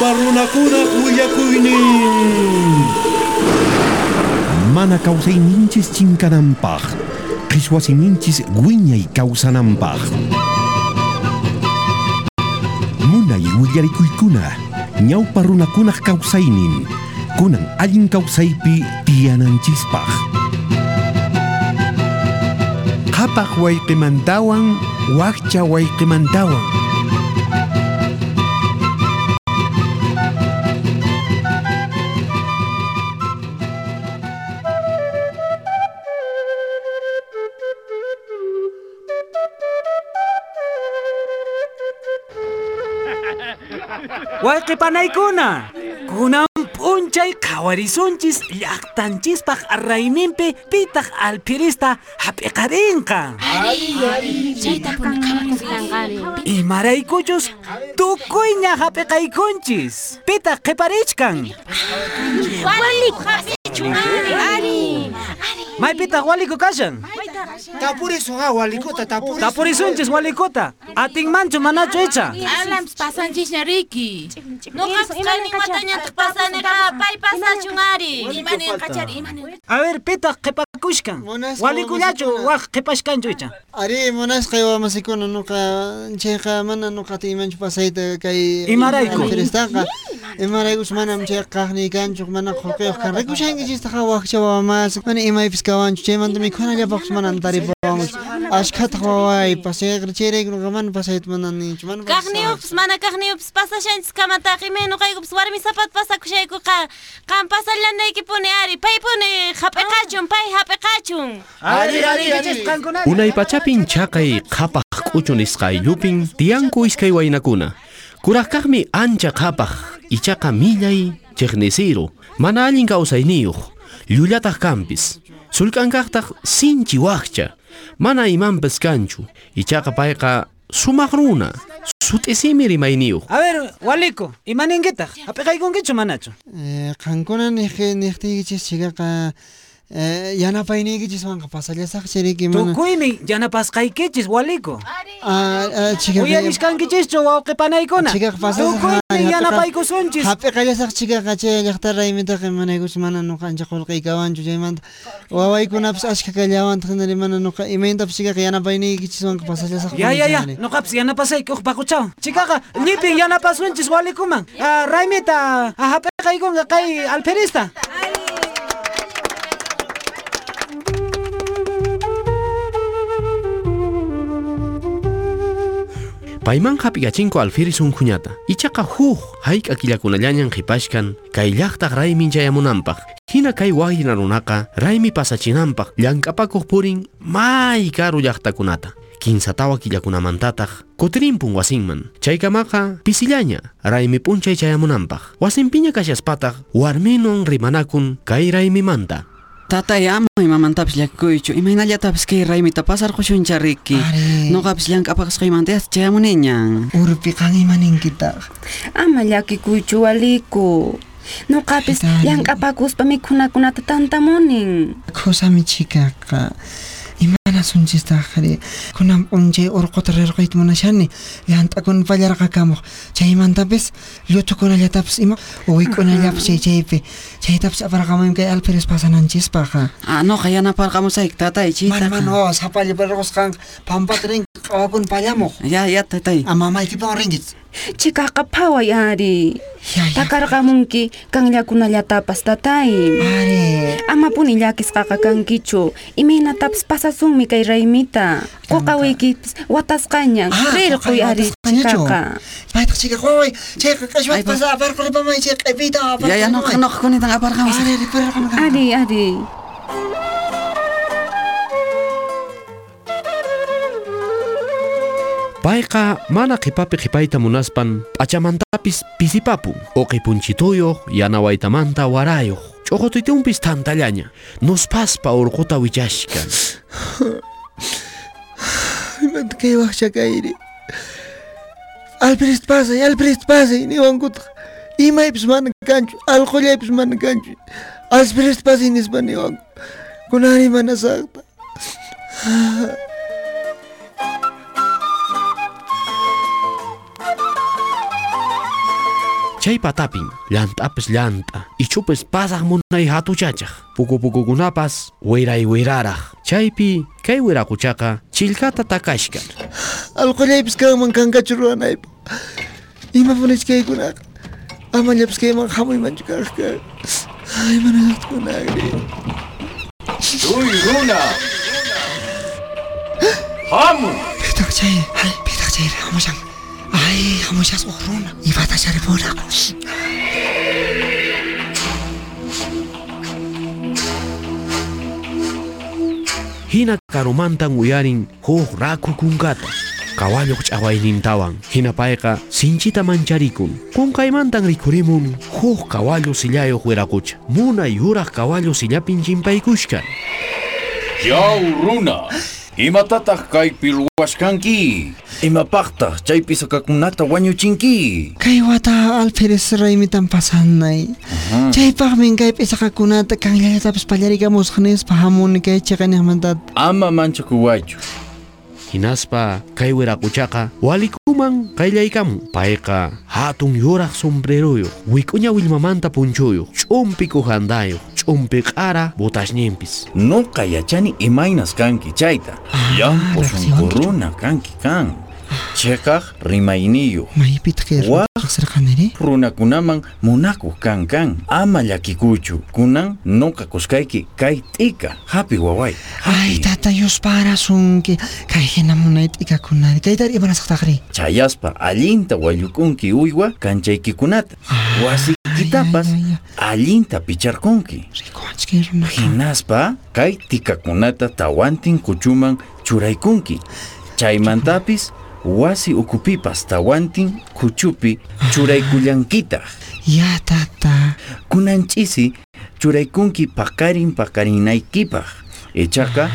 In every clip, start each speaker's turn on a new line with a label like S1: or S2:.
S1: Parunakuna kuyakuinin.
S2: Mana causei ninchis chinkanampaj. Qishuasi ninchis guiñay causanampaj. Munay willarikuykuna. Ñawpa runakunaj causaynin. Kunan allin causaypi tiyananchispaj.
S3: Qhapaq wayqimantawan wakcha
S4: Wayqipanaykuna kunan p'unchay qhawarisunchis llaqtanchispaq rayminpi pitaq alphirista hap'iqarinqa imaraykuchus tukuyña hap'iqaykunchis pitaq qhiparichkan maypitaq waliku kashan
S5: Tapurisun ah, ha walikota tapurisun.
S4: Tapurisunchis walikota. Atin mancho manacho
S6: echa. Alam pasanchis nariki. No kapskani watañata pasane ka pay pasachun ari. Imani kachari imani.
S4: A ver, pita
S5: qepakushkan.
S4: Walikullachu waq qepashkanchu echa.
S5: Ari munasqa wamasikuna nuqa chayqa mana nuqa timanchu pasayta kay.
S4: Imarayku.
S5: ემარეგუს მანამ ჩეყახნი განჯუხ მანამ ხოყე ხარ რეგუს ენგიჯის თხა ვახშავა მას მანე ემაიფის გავანჯ ჩემანდ მიქონალია ბახს მანამ დარიბამუს აშკა თხოვაი პასე ღრჩერეგ ნუგმან პასეთ მანანი ჩმან
S6: კახნიობს მანა კახნიობს პასა შენც კამატაყი მე ნუყაიგობს ვარ მისაპატ პასაკ შეიკუყა ყამ პასალანა ეკიპუნე არი პაიპუნე
S4: ხაპეყაჩუნ პაი ხაპეყაჩუნ არი
S7: არი არი უნაი პაჩაპინ ჩაყაი ხაპა ხკუჩუნ ისყაი ლუპინ დიანკუ ისკაი ვაინაკუნა კურახკახმი ანჯა ხაპახ ichaqa millay chiqnisiru mana allin kawsayniyuq llulataq kanpis. Sullk'ankaqtaq sinchi waqcha mana imanpis kanchu ichaqa payqa sumaq runa sut'isimi rimayniyuq.
S4: a ver waliku imaninkitaj hap'iqaykunkichu manachu
S5: Eh, qankuna niqi niqtiykichis chikaqa eh, yanapaynikichis wanqa pasallasaq chiriki mana
S4: tukuymi yanapasqaykichis waliku
S5: Ah, ah, chikaqa
S4: uyarisqankichischu wawqipanaykuna tukuymi yanapaykusunchis
S5: hap'iqallasaq chikaqa chay llaqta raymitaqa manaykus mana nuqa ancha qullqiykawanchu chaymanta wawaykunapas ashka kallawantaq hinari mana nuqa imayntapas chikaqa yanapaynikichis wanqa pasallasaq
S4: ya ya ya nuqapis yanapasayki uq paquchaw chikaqa llipin yanapasunchis walikuman Ah, raymita ah, hap'iqaykunqa kay alferista
S7: Payman hap'ikachinku alfiris unquñata. Ichaqa huk hayk'a killakunallañan qhipashkan kay llaqtaq raymin chayamunanpaq. Hina kay wayna runaqa raymi pasachinanpaq llank'apakuq purin may karu llaqtakunata. Kinsa tawa killakunamantataq kutirinpun wasinman. Chaykamaqa pisillaña raymi p'unchay chayamunanpaq. Wasinpiña kashaspataq warminon rimanakun kay raymimanta.
S8: Tatay ama imamantapis llakikuychu imaynallatapis kay raymita pasarqushuncha riki
S5: Ari.
S8: nuqapis llank'apaqasqaymantayas chayamuniñan
S5: Urpi qan imaninkitaq
S9: Ama llakikuychu waliku. Nuqapis
S5: Qhitani.
S9: llank'apakuspa mikhunakunata tantamunin.
S5: khusami chikaqa imana sunchistaqri kunan p'unchay urquta rirquyta munashani llant'akuna pallarqakamuq chaymantapis llutukunallatapas ima uwikunallapas chay chaypi chaytapas aparqamaymi kay alferes pasananchispaqqa
S8: Ah, nuqa yanaparqamusayki tatay
S5: mana
S8: chita
S5: mana o sapalli parqusqan pampata rin qhawakuna pallamuq
S8: ya ya tatay
S5: amamaykipawan rinchis
S9: Chikaqa phaway ari.
S5: ya ya
S9: Takarqamunki kanllakunallatapas tatay.
S5: ari
S9: Amapuni llakisqaqa kankichu. Imaynatapas pasasunmi kay raymita. Watasqañan.
S5: Ah,
S9: Rirquy ari
S5: watasqañachu.
S9: chikaqa.
S5: paytaq chika qoy chayqa
S8: Ay,
S5: qashwat
S8: pa-
S5: pasa aparqulipamay chay q'ipiyta
S8: ya ya nuqa nuqa kunitan aparqamusay
S5: ari ari
S9: Ari ari.
S7: Payqa mana qipapi qipayta munaspan p'achamantapis pisipapun uqipunchituyuq yanawaytamanta warayuq ch'uqutuytunpis tantallaña nuspaspa urquta wichashka
S5: imanta kay waqcha kayri alprist pasay alprist pasay niwankutaq imaypis mana kanchu allqullaypis mana kanchu. Alprist pasay nispa niwanku kunani mana saqta
S7: chay patapin llant'apis llant'a ichupis pasaq munay hatuchachaq pukupukukunapas wiray wiraraq chaypi kay wiraquchaqa chillkata takashkan
S5: Alqullaypis kanman kankachu ruwanaypaq. Ima punis kaykunaqa. Amallapas kayman hamuymanchu kaqka. Ay, mana llaqtakunagri.
S1: Uy, runa! Hamu!
S5: Pitaq chay, ay, pitaq chay, hamushan. Ay, hamushas uqruna. Ibata sharipuraq.
S7: hina karumantan uyarin huk raku kunkata ch'awaynintawan hina payqa sinchita mancharikun kunkaymantan rikurimun huk kawallu sillayuq wiraqucha munay yuraq kawallu sillapin chimpaykushkan
S1: Yaw, runa! Imatataq kaypi ruwashkanki? Imapaqtaq chaypi sakakunata wañuchinki?
S5: Kay wata alferes raymitan pasanay. Chaypaqmi kaypi saqakunata kanllallatapas pallarikamusqanispa hamuni kay chiqaniqmantat.
S1: Ama manchakuwaychu.
S7: Hinaspa kay wiraquchaqa walikuman qayllaykamun payqa hatun yuraq sombreruyuq wik'uña willmamanta punchuyuq ch'umpi kuhandayuq ch'umpi q'ara butashninpis
S1: Nuqa yachani imaynas kanki chayta. Llampu sunquruna kanki kan chekaj rimayniyu maypitaj
S5: riqsirqani
S1: runakunaman munakuj kan kan ama llakikuchu. Kunan nunca kusqayki kay t'ika. Hapi waway.
S5: Ay tatayusparasunki kay hina munay t'ikakunari taytari imanasqtaj ri.
S1: Chayaspa allinta wayukunki uywa kanchaykikunata wasikitapas alinta picharkunki.
S5: Rikunchki
S1: hinaspa kay t'ikakunata tawantin kuchuman churaykunki. Chaymantapis wasi ukupipas tawantin kuchupi churaykullankita.
S5: Ya, tata.
S1: Kunanchisi churaykunki paqarin paqarinaykipaq. Ichaqa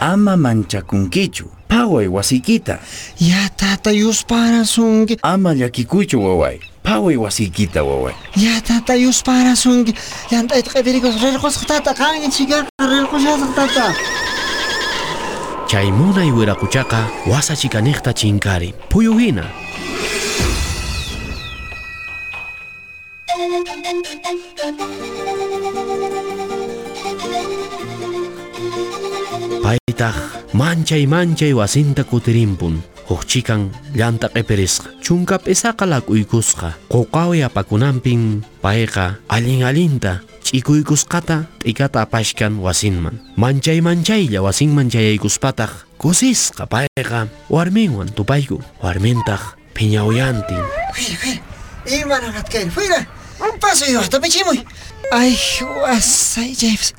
S1: ama manchakunkichu. Paway wasikita.
S5: Ya, tata, yusparasunki.
S1: Ama llakikuychu waway. Paway wasikita waway.
S5: Ya, tata, yusparasunki. Llantayta q'ipirikuq rirqusqa tata. Qanña chikaqa rirqushasaq tata.
S7: Chay munay wiraquchaqa wasachikaniqta chinkarin phuyu hina. Paytaq manchay manchay wasinta kutirimpun. Huk chikan llanta q'ipirisqa chunka p'isaqa lak'uykusqa quqawi apakunanpin payqa allin allinta ch'ikuykusqata t'ikata apashkan wasinman manchay manchaylla wasinman chayaykuspataq kusisqa payqa warminwan tupaykun warmintaq phiñawyantin.
S5: Imanaqat kayri. Fuera. Paso yuqta pichimuy. Ay, wasay, James.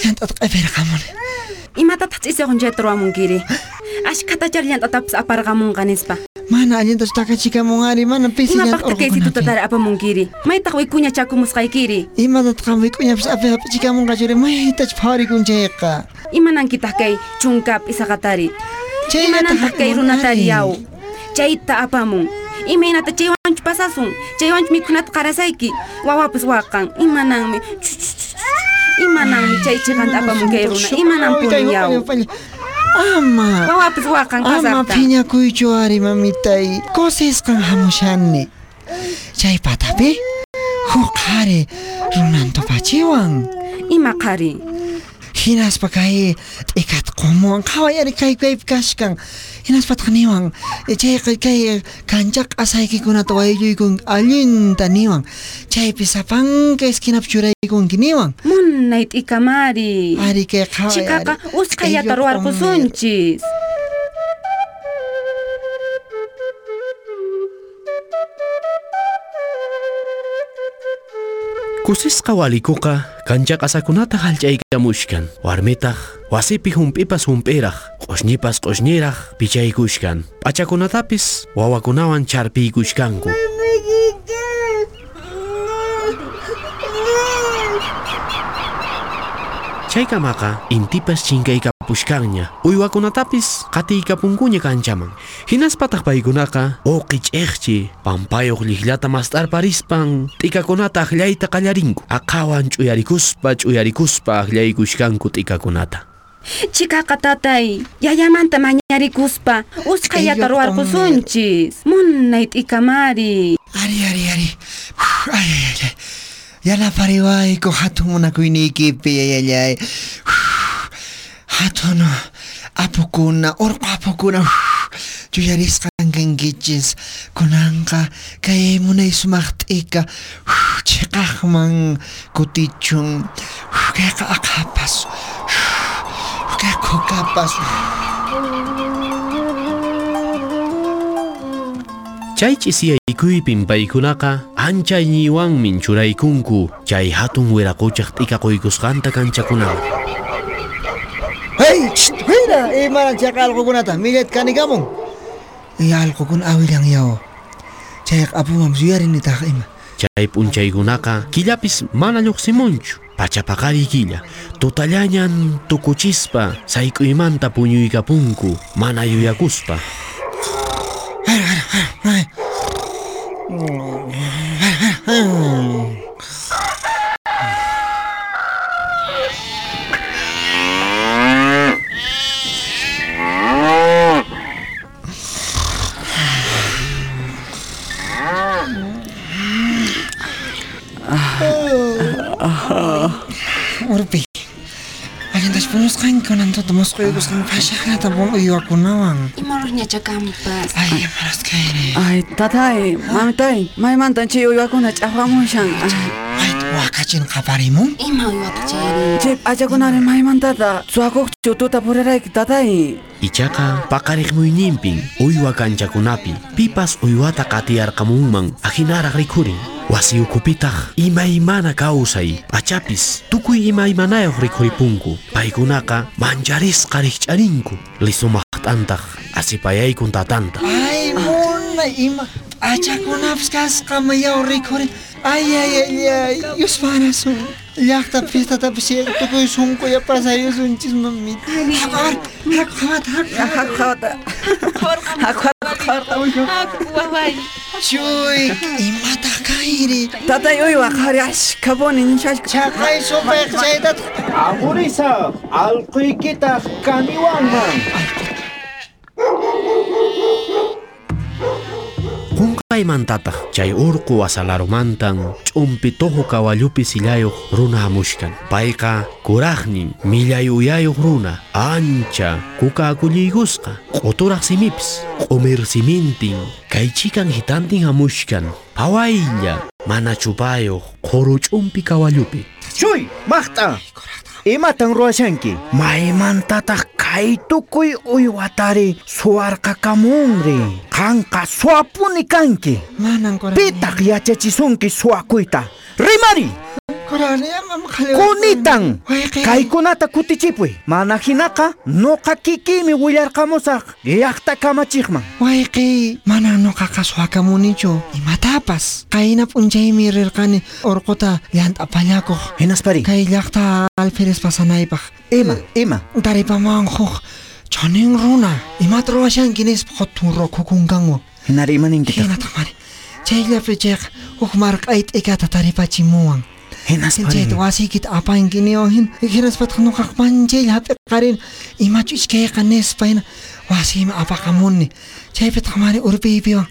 S5: Llantata q'ipirqamuni.
S9: Imatataq ch'isiqun chay ruwamunkiri. Ashkhatachar llant'atapas aparqamunqanispa.
S5: Mana allintas takachikamunari. Mana pisi
S9: Imapaqta kay situtatara apamunkiri. Maytaq wikuña chakumusqaykiri.
S5: Imatat qamuykuñapas api apichikamunqachuri. Maytach pharikun chayqa.
S9: Imanankitaq kay chunkap isaqatari. Imanantaq kay runatari yaw. Chayta apamun. Imaynata chaywanchu pasasun. Chaywanchu mikhunata qarasayki. Wawapas waqan. Imananmi. Imananmi chay chiqanta apamun kay runa. Imanan puni yaw.
S5: Ama.
S9: Wawapas waqan
S5: Ama phiñakuychu ari mamitay. Kusisqan hamushanni. Chay patapi. Huk qhari runantupachiwan.
S9: Ima qhari.
S5: Hinaspa kay t'ikata qumuwan qhaway ari kay kaypi kashkan. Hinaspataq niwan. Chay kay kancha q'asaykikunata waylluykunki allinta niwan. Chaypi sapanka esquinapi churaykunki niwan.
S9: Munay t'ikamari.
S5: Ari kay qhaway ari.
S9: Chikaqa usqayata
S5: Q'illuta
S7: kusisqa walikuqa kancha q'asakunata hallch'aykamushkan warmitaq wasipi hump'ipas hump'iraq q'ushñipas q'ushñiraq pichaykushkan. P'achakunatapis wawakunawan charpiykushkanku. Chaykamaqa intipas chinkaykapushkanña uywakunatapis qatiykapunkuña kanchaman hinaspataq paykunaqa uqi ch'iqchi pampayuq lliqllata mast'arparispan t'ikakunata aqllayta qallarinku aqhawan ch'uyarikuspa ch'uyarikuspa aqllaykushkanku t'ikakunata
S9: Chikaqa tatay, yayamanta mañarikuspa, usqayata
S5: Q'illuta
S9: ruwarqusunchis. Munay t'ikamari.
S5: Ari, ari, ari.
S10: Ay, ay, ay. Yana pariway ko hatun mo na ko inikipi. Ay, ay, ay. Hatun apo ko na, or apo ko na. Juyaris ka ang gangitsis. Kunang ka, kaya mo na isumakti ka. Chika mang kutichong. Kaya ka akapas. Kaya ko kapas.
S7: Chaychi siyaykuipin paykunaqa anchayniwanmin churaykunku chay hatun wiraquchaq t'ikaquykusqanta kanchakunawan.
S10: Eh, marang siya alko ko na ta. Milet ka ni gamong. Eh, alko kun awil yang yao. Chayak apo mam suyarin ni ima.
S7: Chay p'unchaykunaqa killapis mana lluqsimunchu. Pachapaqari killa, tutallañan tukuchispa sayk'uymanta puñuykapunku mana yuyakuspa.
S10: pedidos que me pasa que tampoco me vacunaban.
S9: Y moros ni achacampas.
S10: Ay, ya me los caeré.
S8: Ay, tatae, eh, mamitae, mami eh, mantan chido y vacuna, chafamos ya. Ay,
S10: tumas ko yugos kan pasya ka na tapong uyo ako nawang.
S9: Imaros niya champas.
S10: Ay, maras kayo ni.
S8: Ay, tatay, mamitay, may mantan chi uyakuna ch'aqwamun shan.
S10: Ay, wakachin kapari mo?
S9: Ima uywata chayri.
S8: Chip, achakunari may mantata, suakuk chututa purerayki tatay.
S7: Ichaqa paqariqmuyninpin uywa kanchakunapi pipas uywata qatiyarqamunman ahinaraq rikhurin. Wasi ukupitaq imaymana kawsay pachapis tukuy imaymanayuq rikhuripunku. Paykunaqa mancharisqa rikch'arinku lisumaqt'antaq asipayaykun tatanta.
S10: Ay, Ana ima აჩაკუნავსკასკა მეაურიქორი აი აი აი აი იუსვანასუ ლახტა ფისტატა ფსი ტუკუი სუმკო я пазаю зунчис мамми хаквар хакват
S8: хакват хакват хакват
S11: чуй
S10: имата кайри тата
S8: ёй вахари аш кабони нишаш чакай
S10: супер чайдат агуриса
S12: алқуйкита каниван ман
S7: Qunqaymantataq chay urqu wasalarumantan ch'umpi tohu kawallupi sillayuq runa hamushkan. Payqa kuraqnin millay uyayuq runa ancha kukaakulliykusqa q'uturaq simipis q'umir simintin kaychikan hitantin hamushkan. Phawaylla mana chupayuq qhuru ch'umpi kawallupi.
S12: Chuy, maqt'a. Imatan ruwashanki? Maymantataq kay tukuy uywatari suwarqakamunri. Qanqa suwapuni kanki.
S10: Korani.
S12: Pitaq yachachisunki suwakuyta. Rimari!
S10: Korani, amam kaliwa.
S12: Kunitan!
S10: Wayqi.
S12: Kaykunata kutichipuy. Mana hinaqa nuqa kikimi willarqamusaq llaqta kamachiqman.
S10: Wayqi, mana no kakaswakamunicho. Imatapas. Kayna punchaymi rirqani urquta llant'apallakuq.
S12: Hinaspari.
S10: Kay llaqta alferes pasanaypaq.
S12: Ima, ima.
S10: Taripaman huk. Chanin runa. Imata ruwashanki nispa qotun rokukunkanwan.
S12: Hinari imaninkitaj.
S10: Hina tamari. Chayllapi chayqa huk marq'ay t'ikata taripachimuwan. хинасчээд уасигит апангиниоhin хинасбатхнуқақ манжелапеққарин имачичкеқаннеспайн уасим апақамунни чайпет хамари
S12: урбибио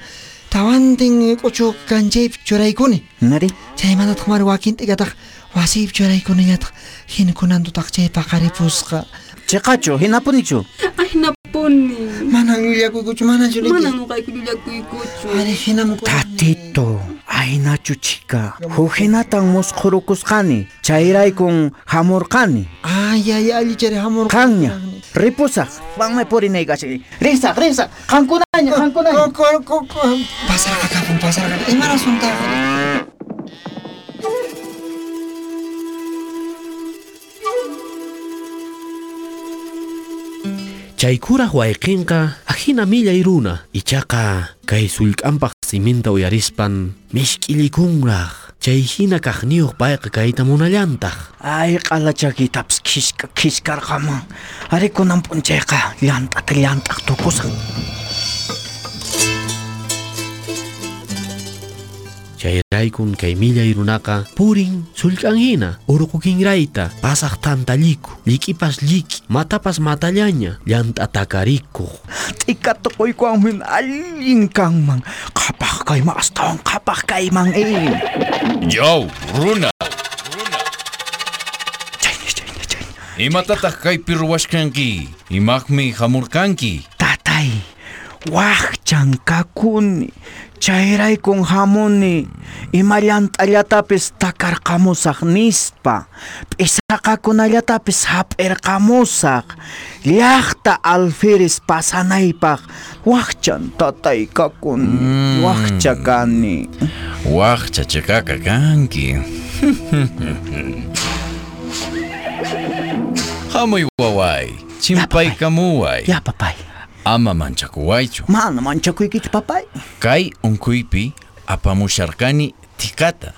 S10: тавандин кучуккан чейп чурайкуни нари чайманат хамари уакинтигатақ уасип чурайкунинятақ
S12: хинкунандутақ чейпақарипусқа
S9: чеқачу хинапуничу
S10: хинапуни манан юлякуйкучу манан
S9: юлякуйкучу манан уқайкулякуйкучу
S10: ари хинамку
S12: татито Aynachu chica, hujinatan musqurukusqani, chayraykun hamurqani.
S10: Ay, ay, ay, lichari
S12: hamurqani. Ripusaq, vanme purinaykashi. Rinsaq, rinsaq, qankunaña, qankunaña.
S10: Pasarqa kapun, pasarqa, imara suntaqani.
S7: chaykura huayqinqa ajina millay runa ichaqa kay sullk'anpaq siminta uyarispan mishk'illikunraq chay hina kaqniyuq payqa kayta munallantaq
S12: Ay, q'alachakitapas khishka khishkarqaman. Ari kunan p'unchayqa llant'ata llant'aq tukusan.
S7: Chay raykun kay millay runaqa purin sullk'anhina uruku kinrayta pasaq tantaliku likipas liki matapas matallaña llant'atakarikuq
S12: Tika tukoykuanmin allin kanman qhapaq kayman astawan qhapaq kayman eh
S1: Yo, runa.
S12: chayni chayni chayni
S1: Imatataq kaypi ruwashkanki? Imaqmi hamurkanki?
S12: tatay waqchan kakuni chayraykun hamuni ima llant'allatapis takarqamusaq nispa p'isaqakunallatapis hap'irqamusaq llaqta alfiris pasanaypaq waqchan tatay kakuni waqcha kani
S1: Waqcha chikaqa kanki. Hamuy waway, chimpaykamuway.
S12: ya papay
S1: Ama manchakuwaychu.
S12: mana manchakuykichu papay
S1: Kay unkuypi apamusharkani tikata.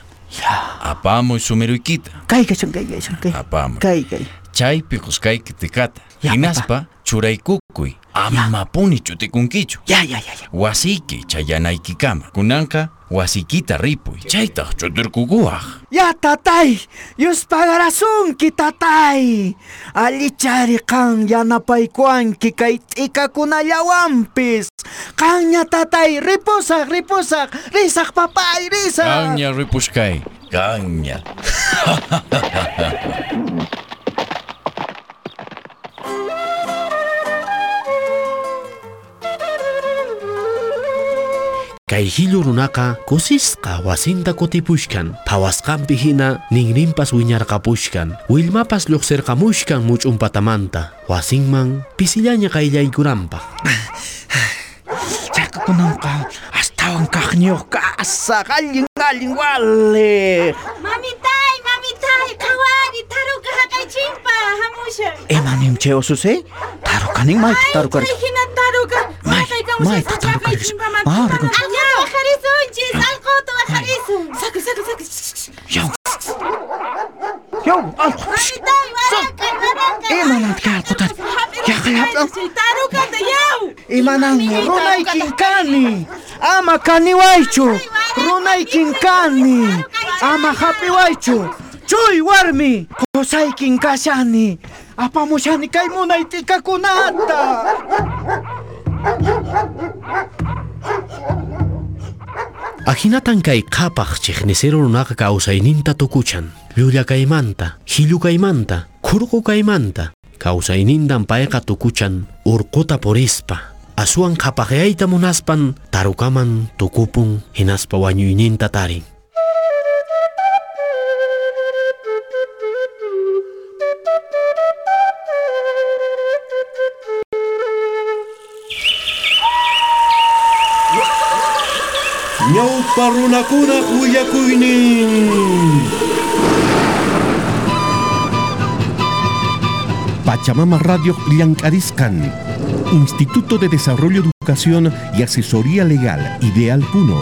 S1: Apamuy sumiruykita.
S12: kay kashan kay kashan kay
S1: Apamuy.
S12: kay kay
S1: Chaypi qusqayki tikata.
S12: Ya,
S1: Hinaspa churaykukuy. Amapuni chutikunkichu.
S12: ya ya ya ya
S1: Wasiyki chayanaykikama. Kunanqa wasikita ripuy chaytaq chuturkukuwaq
S12: ya tatay yuspaqarasunki tatay allichari qan yanapaykuwanki kay t'ikakunallawanpis qanña tatay ripusaq ripusaq risaq papay risaq
S1: qanña ripushkay. Qanña
S7: Kay hillu runaqa kusisqa wasinta kutipushkan phawasqanpi hina ninrinpas wiñarqapushkan willmapas lluqsirqamushkan much'umpatamanta wasinman pisillaña qayllaykunanpaq
S12: Chakakunanqa astawan kaqñuq kasak, allin allin wale.
S6: Mamitay, mamitay, kawari, taruka haqay chimpa, hamusha.
S12: Emanim che osuse? Tarukanin may tarukar. 前叩かれる
S6: し。あるが。Saca, saca, saca.
S12: Yo. Yo. Imanang kapotat. Yakalap.
S6: Tarukan tayaw.
S12: Imanang runay kinkani. Ama kaniwaichu. Runay kinkani. Ama hapiwaichu. Chuy warmi. Kosay kinkashani. Apamushani kay munay tikakunata.
S7: Ahinatan kay qhapaq chiqnisero runaqa kawsayninta tukuchan llullakaymanta hillukaymanta khurqukaymanta kawsaynintan payqa tukuchan urquta purispa. Aswan qhapaqyayta munaspan tarukaman tukupun hinaspa wañuyninta tarin
S2: Pachamama Radio Llancariscan, Instituto de Desarrollo, Educación y Asesoría Legal Ideal Puno.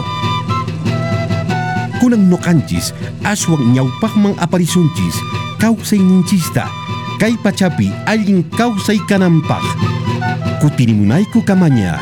S2: Kunan no canchis, ashuan ñaupajman aparisunchis, causay ninchista, kay pachapi alguien causa y canampaj. Kutirimunaiku kamaña.